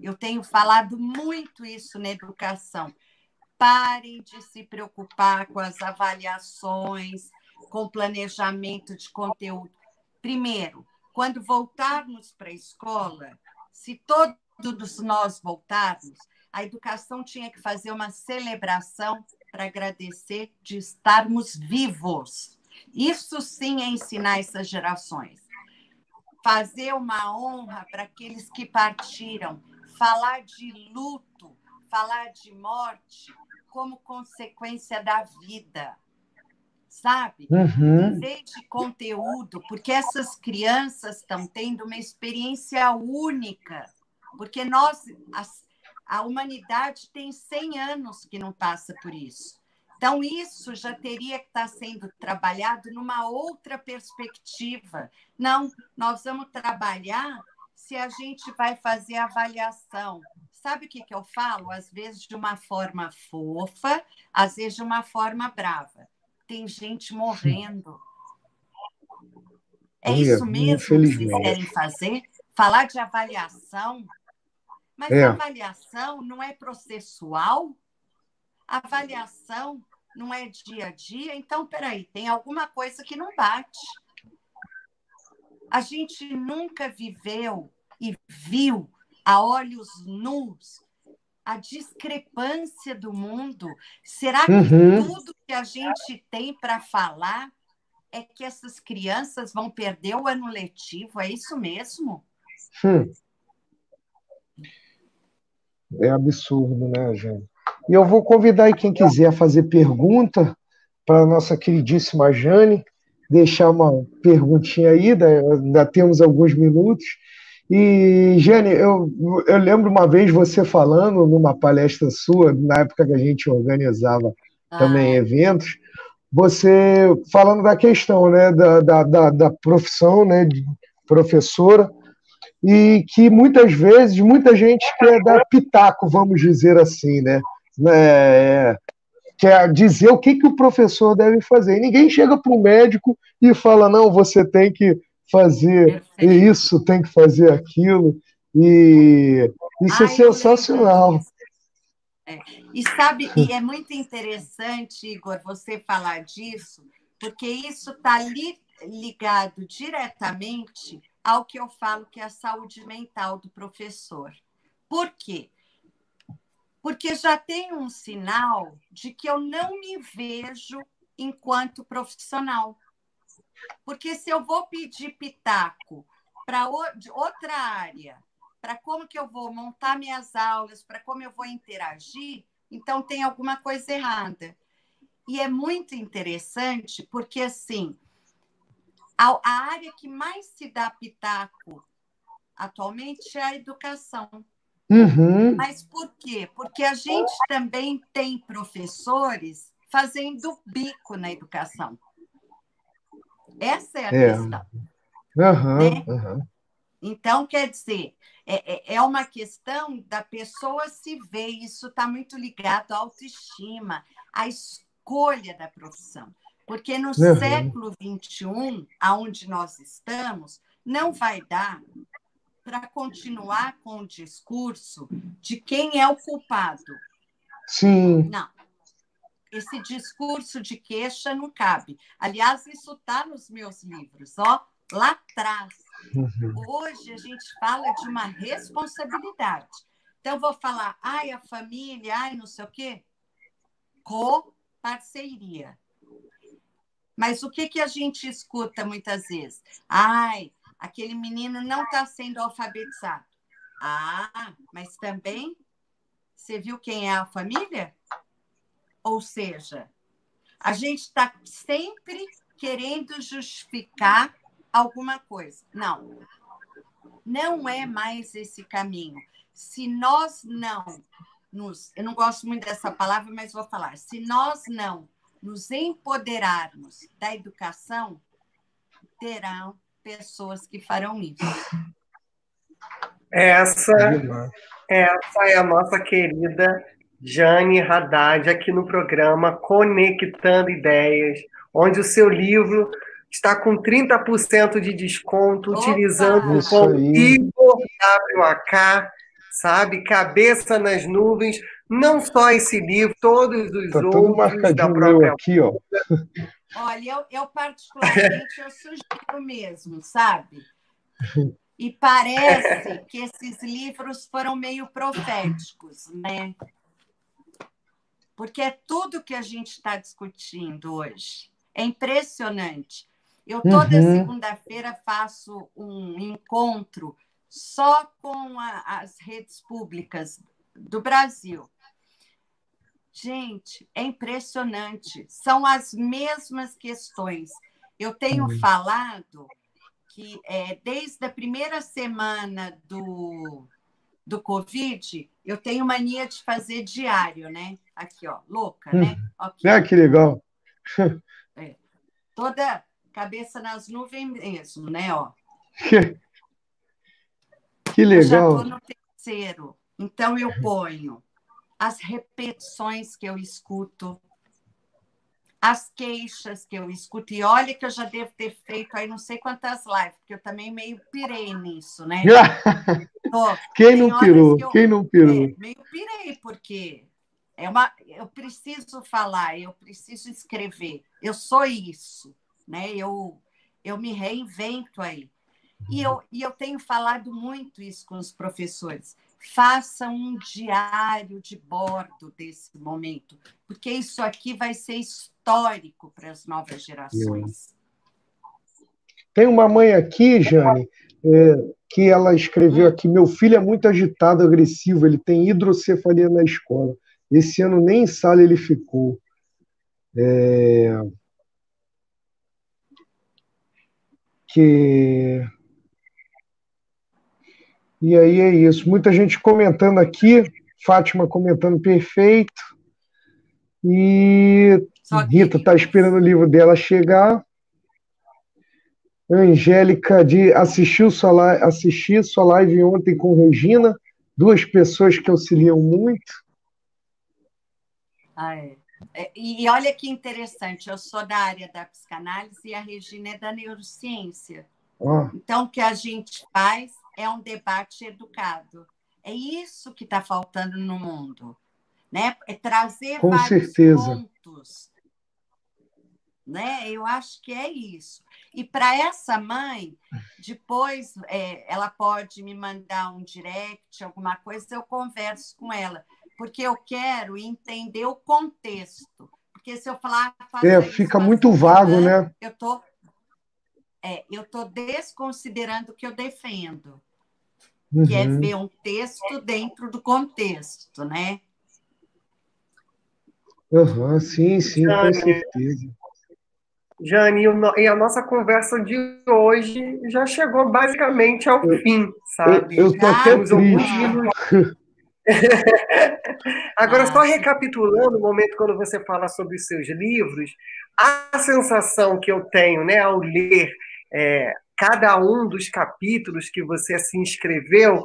Eu tenho falado muito isso na educação. Parem de se preocupar com as avaliações, com planejamento de conteúdo. Primeiro, quando voltarmos para a escola, se todos nós voltarmos, a educação tinha que fazer uma celebração para agradecer de estarmos vivos. Isso sim é ensinar essas gerações. Fazer uma honra para aqueles que partiram, falar de luto, falar de morte como consequência da vida sabe? Uhum. De conteúdo, porque essas crianças estão tendo uma experiência única, porque nós, a, a humanidade tem 100 anos que não passa por isso. Então, isso já teria que estar sendo trabalhado numa outra perspectiva. Não, nós vamos trabalhar se a gente vai fazer avaliação. Sabe o que, que eu falo? Às vezes de uma forma fofa, às vezes de uma forma brava tem gente morrendo. É isso mesmo que vocês querem fazer? Falar de avaliação? Mas é. avaliação não é processual? Avaliação não é dia a dia? Então, peraí, tem alguma coisa que não bate. A gente nunca viveu e viu a olhos nus a discrepância do mundo. Será que uhum. tudo que a gente tem para falar é que essas crianças vão perder o ano letivo? É isso mesmo? Hum. É absurdo, né, gente? E eu vou convidar aí quem quiser fazer pergunta para a nossa queridíssima Jane, deixar uma perguntinha aí, ainda temos alguns minutos. E, Jane, eu, eu lembro uma vez você falando numa palestra sua, na época que a gente organizava ah. também eventos, você falando da questão né, da, da, da, da profissão né, de professora, e que muitas vezes muita gente quer dar pitaco, vamos dizer assim, né? É, quer dizer o que, que o professor deve fazer. E ninguém chega para o médico e fala, não, você tem que fazer Perfeito. isso, tem que fazer aquilo. E isso é Ai, é sensacional. É. E sabe, e é muito interessante, Igor, você falar disso, porque isso está li, ligado diretamente ao que eu falo que é a saúde mental do professor. Por quê? Porque já tem um sinal de que eu não me vejo enquanto profissional. Porque se eu vou pedir pitaco para outra área, para como que eu vou montar minhas aulas, para como eu vou interagir, então tem alguma coisa errada. E é muito interessante porque assim, a, a área que mais se dá pitaco atualmente é a educação. Uhum. Mas por quê? Porque a gente também tem professores fazendo bico na educação. Essa é a é. questão. Uhum, né? uhum. Então, quer dizer, é, é, é uma questão da pessoa se ver, isso está muito ligado à autoestima, à escolha da profissão. Porque no uhum. século XXI, aonde nós estamos, não vai dar para continuar com o discurso de quem é o culpado. Sim. Não. esse discurso de queixa não cabe. Aliás, isso está nos meus livros, ó, lá atrás. Uhum. Hoje a gente fala de uma responsabilidade. Então, vou falar, ai, a família, ai, não sei o quê. Co-parceria. Mas o que, que a gente escuta muitas vezes? Ai, aquele menino não está sendo alfabetizado. Ah, mas também você viu quem é a família? Ou seja, a gente está sempre querendo justificar alguma coisa. Não, não é mais esse caminho. Se nós não nos. Eu não gosto muito dessa palavra, mas vou falar. Se nós não nos empoderarmos da educação, terão pessoas que farão isso. Essa, essa é a nossa querida Jane Haddad aqui no programa Conectando Ideias, onde o seu livro está com 30% de desconto, Opa! utilizando o cupom IGORWAK, sabe? Cabeça nas nuvens. Não só esse livro, todos os tá outros da própria. Aqui, ó. Olha, eu, eu particularmente eu sugiro mesmo, sabe? E parece que esses livros foram meio proféticos, né? porque é tudo que a gente está discutindo hoje. É impressionante. Eu toda uhum. segunda-feira faço um encontro só com a, as redes públicas do Brasil. Gente, é impressionante. São as mesmas questões. Eu tenho uhum. falado que é, desde a primeira semana do, do Covid, eu tenho mania de fazer diário, né? Aqui, ó, louca, né? Hum. Aqui. Ah, que legal. É. Toda cabeça nas nuvens mesmo, né? Ó. que legal. Eu já estou no terceiro. Então, eu ponho as repetições que eu escuto, as queixas que eu escuto. E olha que eu já devo ter feito aí não sei quantas lives, porque eu também meio pirei nisso, né? Quem não pirou? Eu, Quem não pirou? É, meio pirei, porque é uma, eu preciso falar, eu preciso escrever. Eu sou isso, né? Eu, eu me reinvento aí. E eu, e eu tenho falado muito isso com os professores. Faça um diário de bordo desse momento, porque isso aqui vai ser histórico para as novas gerações. Tem uma mãe aqui, Jane, é, que ela escreveu aqui: meu filho é muito agitado, agressivo, ele tem hidrocefalia na escola. Esse ano nem em sala ele ficou. É... Que... E aí é isso. Muita gente comentando aqui. Fátima comentando perfeito. E Rita está esperando o livro dela chegar. Angélica de assistiu sua live, assisti sua live ontem com Regina, duas pessoas que auxiliam muito. Ah, é. É, e olha que interessante, eu sou da área da psicanálise e a Regina é da neurociência. Oh. Então, o que a gente faz é um debate educado. É isso que está faltando no mundo. Né? É trazer Com vários certeza. pontos. Né? Eu acho que é isso. E para essa mãe, depois é, ela pode me mandar um direct, alguma coisa, eu converso com ela porque eu quero entender o contexto. Porque se eu falar. É, fica muito vago, né? Eu tô, é, eu tô desconsiderando o que eu defendo, uhum. que é uhum. ver um texto dentro do contexto, né? Uhum, sim, sim, Jane, com certeza. Jane, e a nossa conversa de hoje já chegou basicamente ao eu, fim, sabe? Eu, eu tô até triste. Agora, só recapitulando o momento quando você fala sobre os seus livros, a sensação que eu tenho né, ao ler é, cada um dos capítulos que você se inscreveu,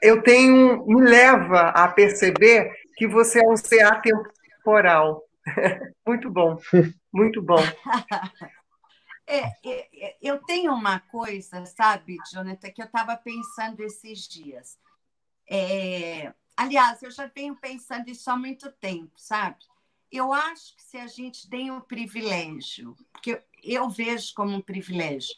eu tenho me leva a perceber que você é um ser atemporal. muito bom, muito bom. É, é, é, eu tenho uma coisa, sabe, Jonathan, que eu estava pensando esses dias. É, Aliás, eu já venho pensando isso há muito tempo, sabe? eu acho que se a gente tem um privilégio, porque eu vejo como um privilégio,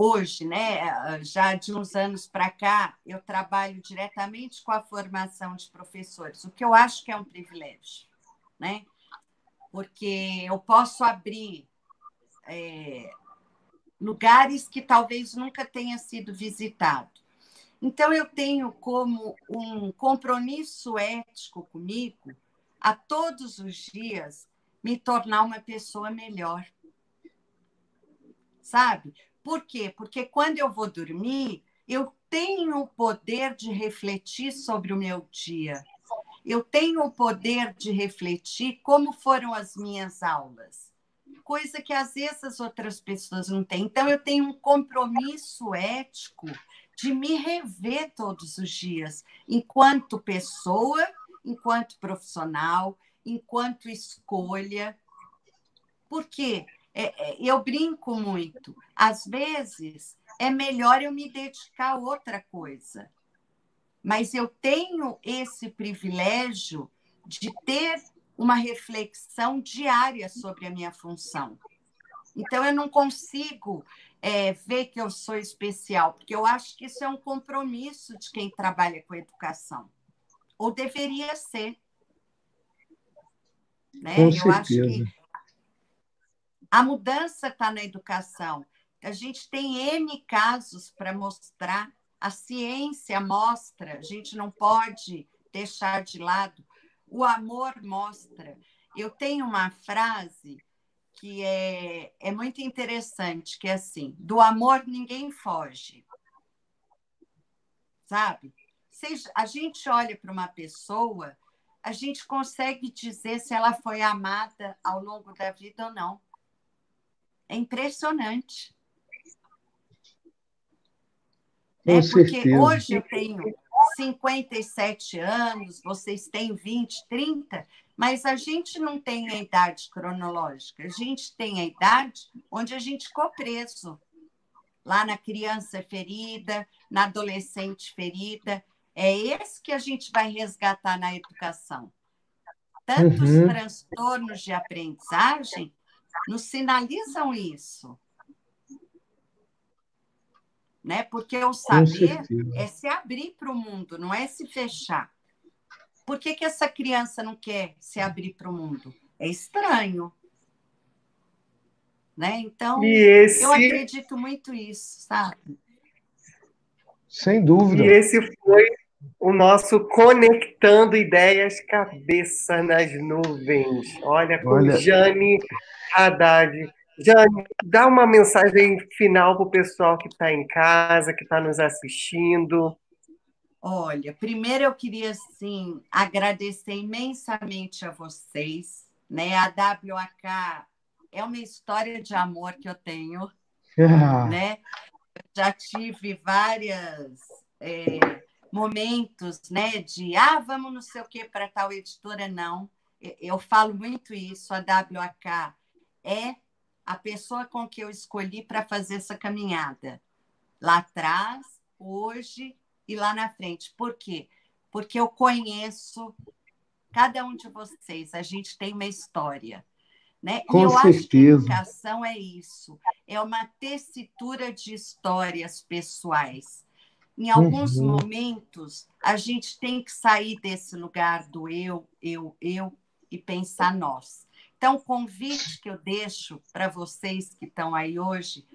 hoje, né, já de uns anos para cá, eu trabalho diretamente com a formação de professores, o que eu acho que é um privilégio, né? Porque eu posso abrir é, lugares que talvez nunca tenha sido visitado. Então, eu tenho como um compromisso ético comigo, a todos os dias, me tornar uma pessoa melhor. Sabe? Por quê? Porque quando eu vou dormir, eu tenho o poder de refletir sobre o meu dia. Eu tenho o poder de refletir como foram as minhas aulas, coisa que às vezes as outras pessoas não têm. Então, eu tenho um compromisso ético de me rever todos os dias, enquanto pessoa, enquanto profissional, enquanto escolha. Por quê? É, é, eu brinco muito. Às vezes é melhor eu me dedicar a outra coisa. Mas eu tenho esse privilégio de ter uma reflexão diária sobre a minha função. Então, eu não consigo é, ver que eu sou especial, porque eu acho que isso é um compromisso de quem trabalha com educação. Ou deveria ser. Né? Com eu certeza. acho que a mudança está na educação. A gente tem N casos para mostrar, a ciência mostra, a gente não pode deixar de lado. O amor mostra. Eu tenho uma frase que é, é muito interessante, que é assim: do amor ninguém foge. Sabe? A gente olha para uma pessoa, a gente consegue dizer se ela foi amada ao longo da vida ou não. É impressionante. É porque hoje eu tenho 57 anos, vocês têm 20, 30, mas a gente não tem a idade cronológica, a gente tem a idade onde a gente ficou preso. Lá na criança ferida, na adolescente ferida. É esse que a gente vai resgatar na educação. Tantos uhum. transtornos de aprendizagem nos sinalizam isso. Né? Porque o saber é se abrir para o mundo, não é se fechar. Por que, que essa criança não quer se abrir para o mundo? É estranho. Né? Então, esse... eu acredito muito isso, sabe? Sem dúvida. E esse foi o nosso Conectando Ideias Cabeça nas Nuvens. Olha, com Olha... Jane Haddad. Jane, dá uma mensagem final para o pessoal que está em casa, que está nos assistindo. Olha, primeiro eu queria assim agradecer imensamente a vocês, né? A WAK é uma história de amor que eu tenho, né? Eu já tive várias é, momentos, né? De ah, vamos não sei o que para tal editora, não. Eu falo muito isso. A WAK é a pessoa com que eu escolhi para fazer essa caminhada. Lá atrás, hoje e lá na frente. Por quê? Porque eu conheço cada um de vocês, a gente tem uma história. Né? Com e eu certeza. acho que educação é isso, é uma tessitura de histórias pessoais. Em alguns uhum. momentos, a gente tem que sair desse lugar do eu, eu, eu e pensar nós. Então, o convite que eu deixo para vocês que estão aí hoje,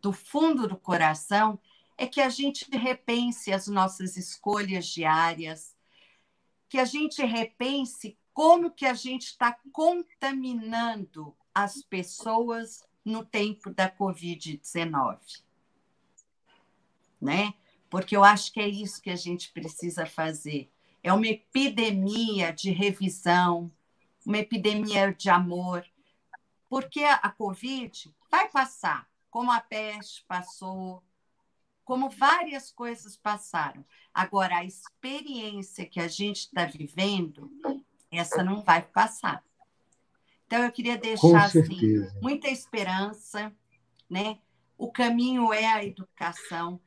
do fundo do coração, é que a gente repense as nossas escolhas diárias, que a gente repense como que a gente está contaminando as pessoas no tempo da Covid-19. Né? Porque eu acho que é isso que a gente precisa fazer. É uma epidemia de revisão, uma epidemia de amor, porque a Covid vai passar, como a peste passou, como várias coisas passaram. Agora, a experiência que a gente está vivendo, essa não vai passar. Então, eu queria deixar assim, muita esperança, né? O caminho é a educação.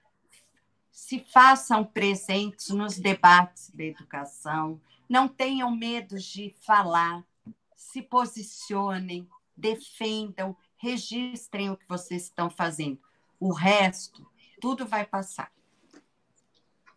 Se façam presentes nos debates da educação, não tenham medo de falar, se posicionem, defendam, registrem o que vocês estão fazendo. O resto, tudo vai passar.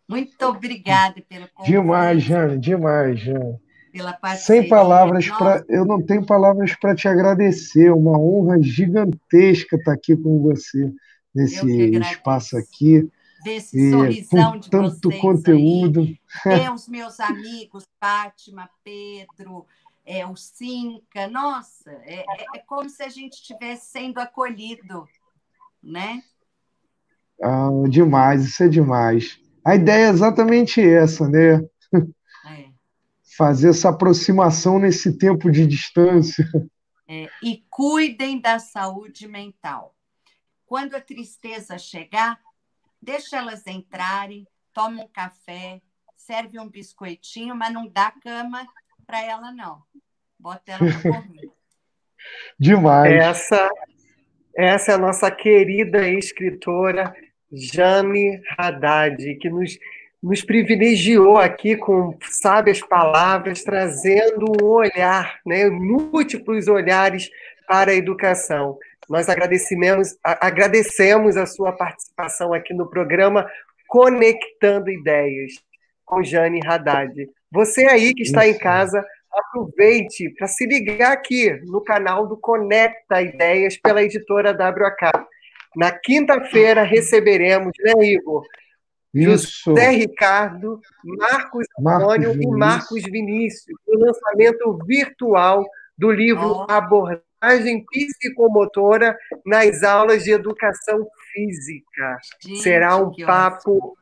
Muito obrigada pelo convite. Demais, Jane, demais, Jane. Pela parceria. Sem palavras para, eu não tenho palavras para te agradecer. Uma honra gigantesca estar aqui com você nesse espaço aqui. Desse sorrisão de tanto conteúdo. Aí. os meus amigos, Fátima, Pedro, é, o Cinca. Nossa, é, é, é como se a gente estivesse sendo acolhido, né? Ah, demais, isso é demais. A ideia é exatamente essa, né? É. Fazer essa aproximação nesse tempo de distância. É, e cuidem da saúde mental. Quando a tristeza chegar, deixa elas entrarem, toma um café, serve um biscoitinho, mas não dá cama para ela, não. Bota ela no correr. Demais. Essa, essa é a nossa querida escritora Jane Haddad, que nos, nos privilegiou aqui com sábias palavras, trazendo um olhar, né, múltiplos olhares para a educação. Nós agradecemos, agradecemos a sua participação aqui no programa Conectando Ideias, com Jane Haddad. Você aí que está Isso. em casa, aproveite para se ligar aqui no canal do Conecta Ideias pela editora WAK. Na quinta-feira receberemos, né, Igor? Isso. José Ricardo, Marcos Antônio Marcos e Marcos Vinícius, o lançamento virtual do livro oh. Abordagem Psicomotora nas aulas de educação física. Gente, será um papo ótimo.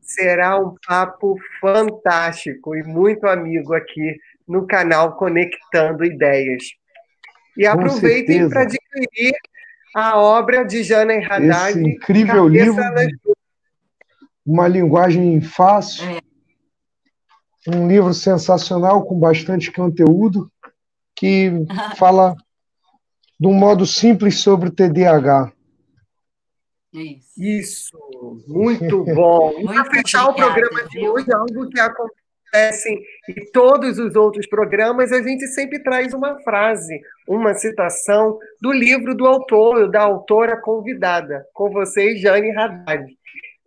será um papo fantástico e muito amigo aqui no canal Conectando Ideias. E aproveitem para adquirir a obra de Jana Haddad. Esse incrível livro, uma linguagem fácil, é. um livro sensacional com bastante conteúdo, que fala de um modo simples sobre o TDAH. Isso. Isso, muito bom. Para fechar o programa de hoje, algo que acontecem em todos os outros programas, a gente sempre traz uma frase, uma citação do livro do autor, da autora convidada, com vocês, Jane Haddad.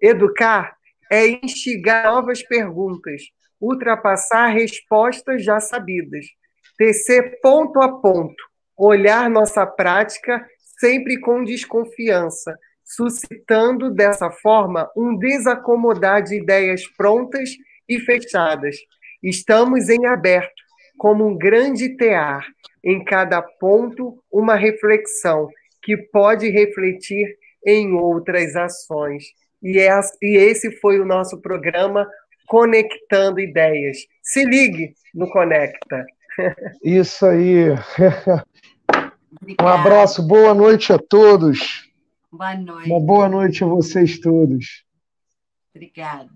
Educar é instigar novas perguntas, ultrapassar respostas já sabidas, tecer ponto a ponto, olhar nossa prática sempre com desconfiança, suscitando dessa forma um desacomodar de ideias prontas e fechadas. Estamos em aberto, como um grande tear, em cada ponto uma reflexão que pode refletir em outras ações. E, esse foi o nosso programa Conectando Ideias. Se ligue no Conecta. Isso aí. Um abraço, boa noite a todos. Boa noite. Uma boa noite a vocês todos. Obrigada.